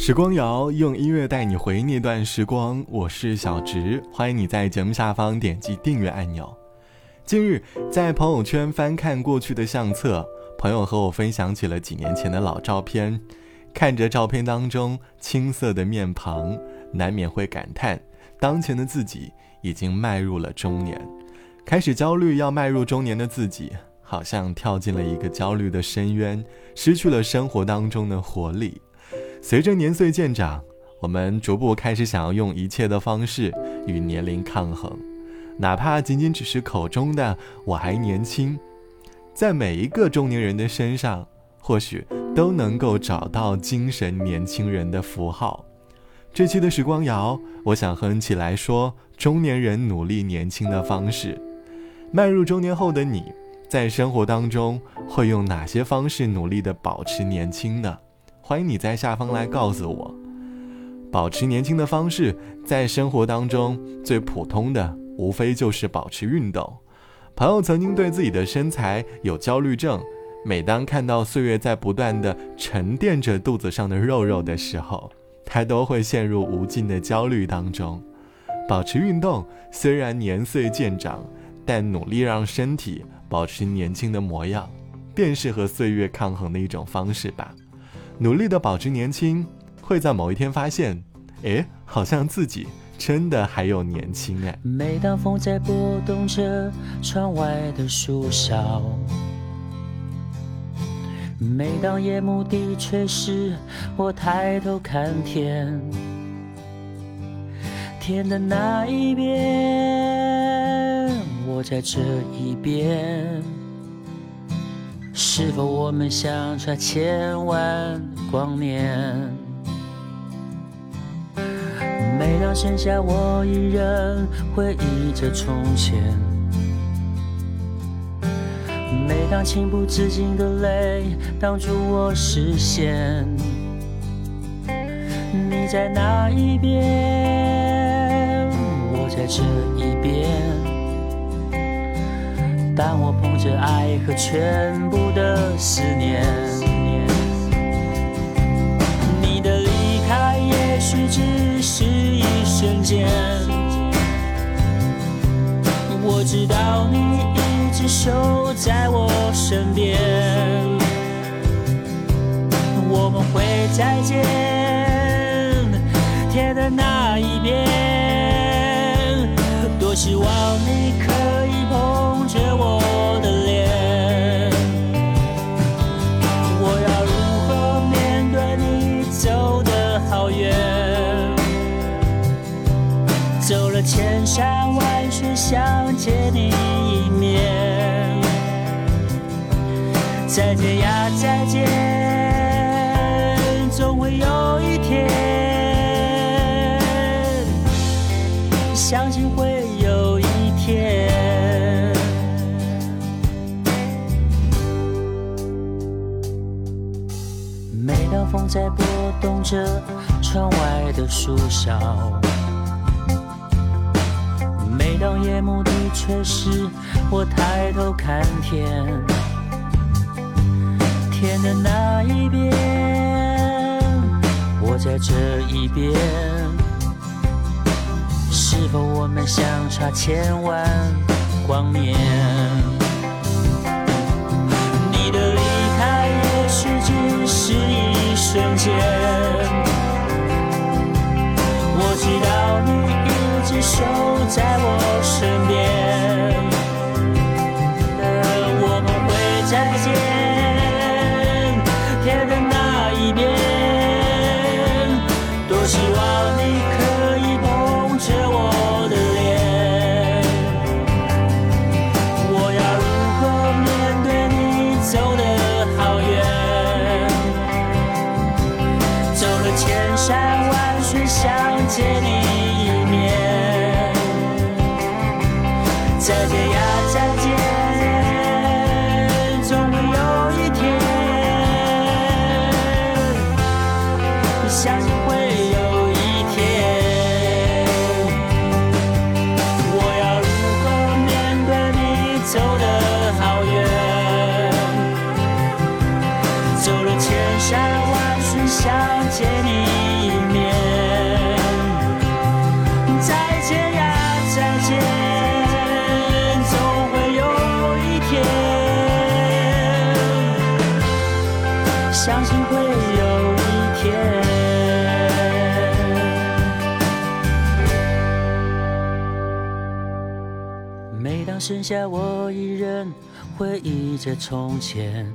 时光谣用音乐带你回那段时光，我是小植，欢迎你在节目下方点击订阅按钮。近日在朋友圈翻看过去的相册，朋友和我分享起了几年前的老照片，看着照片当中青涩的面庞，难免会感叹，当前的自己已经迈入了中年，开始焦虑要迈入中年的自己，好像跳进了一个焦虑的深渊，失去了生活当中的活力。随着年岁渐长，我们逐步开始想要用一切的方式与年龄抗衡，哪怕仅仅只是口中的“我还年轻”，在每一个中年人的身上，或许都能够找到精神年轻人的符号。这期的时光谣，我想和你一起来说中年人努力年轻的方式。迈入中年后的你，在生活当中会用哪些方式努力的保持年轻呢？欢迎你在下方来告诉我，保持年轻的方式，在生活当中最普通的无非就是保持运动。朋友曾经对自己的身材有焦虑症，每当看到岁月在不断的沉淀着肚子上的肉肉的时候，他都会陷入无尽的焦虑当中。保持运动虽然年岁渐长，但努力让身体保持年轻的模样，便是和岁月抗衡的一种方式吧。努力的保持年轻，会在某一天发现，哎，好像自己真的还有年轻哎。每当风在拨动着窗外的树梢，每当夜幕低垂时，我抬头看天，天的那一边，我在这一边。是否我们相差千万光年？每当剩下我一人回忆着从前，每当情不自禁的泪挡住我视线，你在哪一边？我在这一边。但我捧着爱和全部的思念，你的离开也许只是一瞬间。我知道你一直守在我身边，我们会再见，山万水想见你一面。再见呀，再见，总会有一天，相信会有一天。每当。风在拨动着窗外的树梢，每当夜幕低垂时，我抬头看天，天的那一边，我在这一边，是否我们相差千万光年？你的离开也许只是一。瞬间，我知道你一直守在我剩下我一人回忆着从前。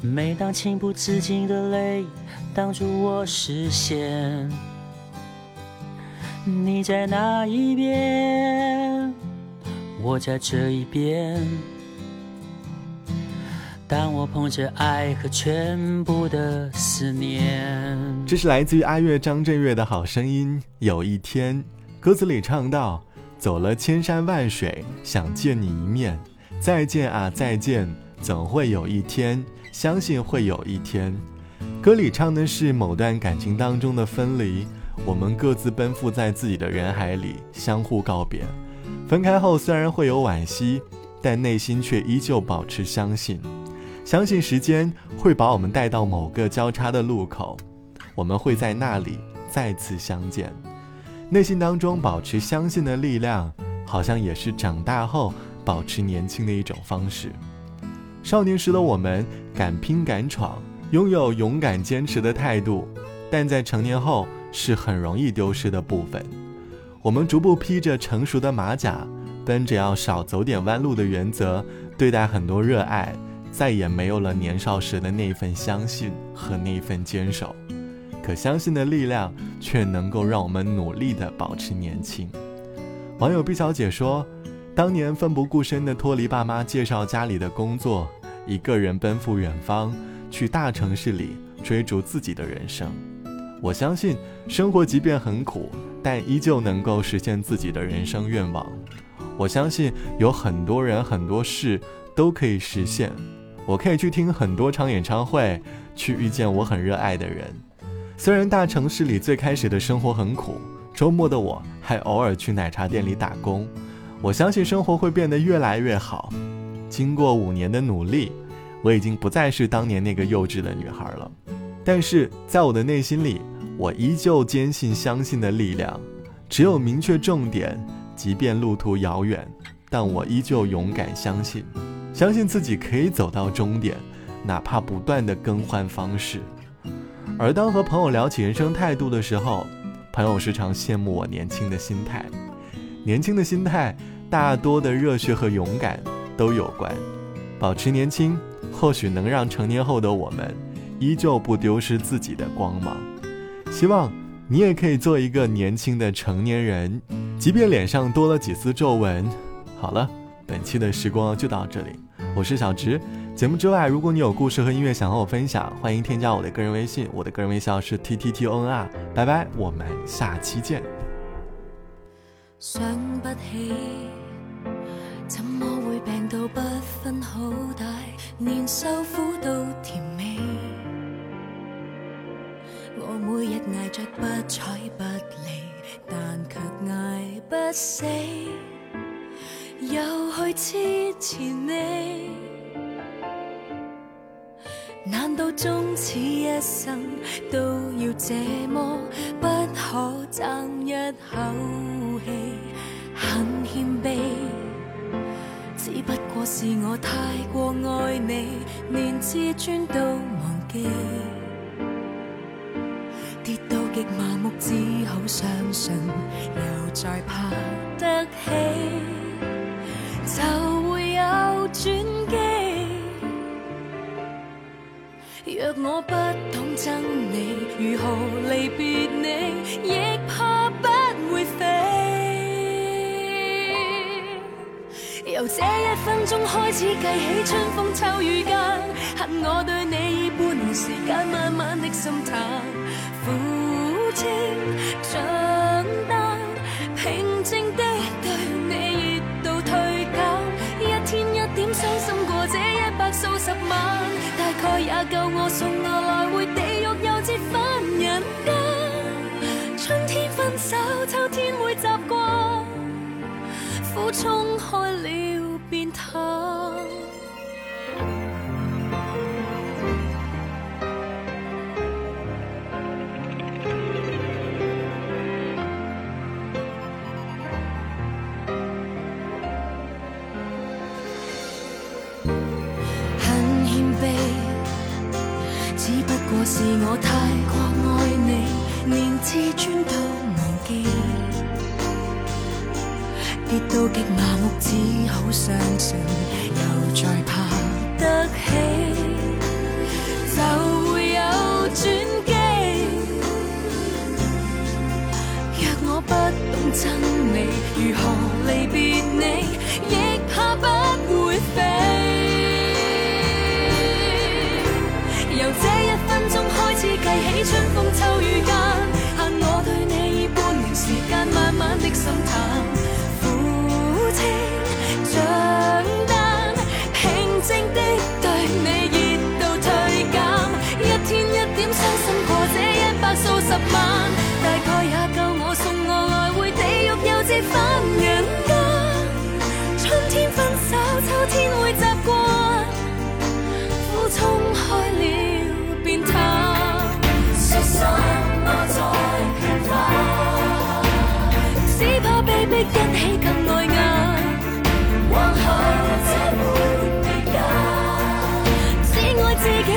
每当情不自禁的泪挡住我视线，你在那一边，我在这一边。当我捧着爱和全部的思念，这是来自于阿月张震岳的好声音。有一天，歌词里唱到：“走了千山万水，想见你一面，再见啊再见，总会有一天。”相信会有一天，歌里唱的是某段感情当中的分离，我们各自奔赴在自己的人海里，相互告别。分开后虽然会有惋惜，但内心却依旧保持相信，相信时间会把我们带到某个交叉的路口，我们会在那里再次相见。内心当中保持相信的力量，好像也是长大后保持年轻的一种方式。少年时的我们敢拼敢闯，拥有勇敢坚持的态度，但在成年后是很容易丢失的部分。我们逐步披着成熟的马甲，奔着要少走点弯路的原则，对待很多热爱，再也没有了年少时的那份相信和那份坚守。可相信的力量，却能够让我们努力地保持年轻。网友毕小姐说。当年奋不顾身地脱离爸妈介绍家里的工作，一个人奔赴远方，去大城市里追逐自己的人生。我相信生活即便很苦，但依旧能够实现自己的人生愿望。我相信有很多人很多事都可以实现。我可以去听很多场演唱会，去遇见我很热爱的人。虽然大城市里最开始的生活很苦，周末的我还偶尔去奶茶店里打工。我相信生活会变得越来越好。经过五年的努力，我已经不再是当年那个幼稚的女孩了。但是在我的内心里，我依旧坚信相信的力量。只有明确重点，即便路途遥远，但我依旧勇敢相信，相信自己可以走到终点，哪怕不断的更换方式。而当和朋友聊起人生态度的时候，朋友时常羡慕我年轻的心态。年轻的心态，大多的热血和勇敢都有关。保持年轻，或许能让成年后的我们依旧不丢失自己的光芒。希望你也可以做一个年轻的成年人，即便脸上多了几丝皱纹。好了，本期的时光就到这里，我是小植。节目之外，如果你有故事和音乐想和我分享，欢迎添加我的个人微信，我的个人微信是 t t t o n r。拜拜，我们下期见。想不起，怎么会病到不分好歹，连受苦都甜美。我每日挨着不睬不理，但却挨不死，又去痴缠你。难道终此一生都要这么不可争一口气？很谦卑，只不过是我太过爱你，连自尊都忘记。跌到极麻木，只好相信，又再爬得起，就会有转若我不懂憎你，如何离别你？亦怕不会飞。由这一分钟开始计起，春风秋雨间，恨我对你以半年时间，慢慢的心淡，苦清账单，平静的对你热度退减，一天一点伤心过这一百数十也够我送我来回地狱又折返人间。春天分手，秋天会习惯，苦冲开了。是我太过爱你，连自尊都忘记，跌到极麻木，只好相信，又再怕。think some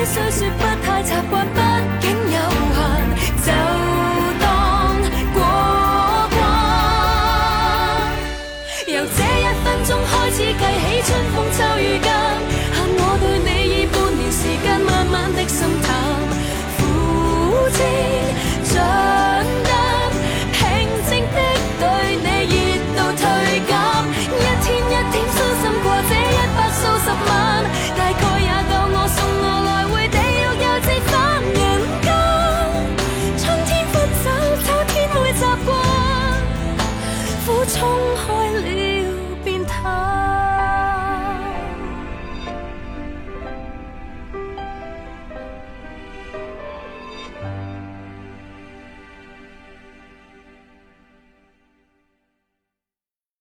虽说不太习惯毕竟有限就当过关。由这一分钟开始计起春风秋雨间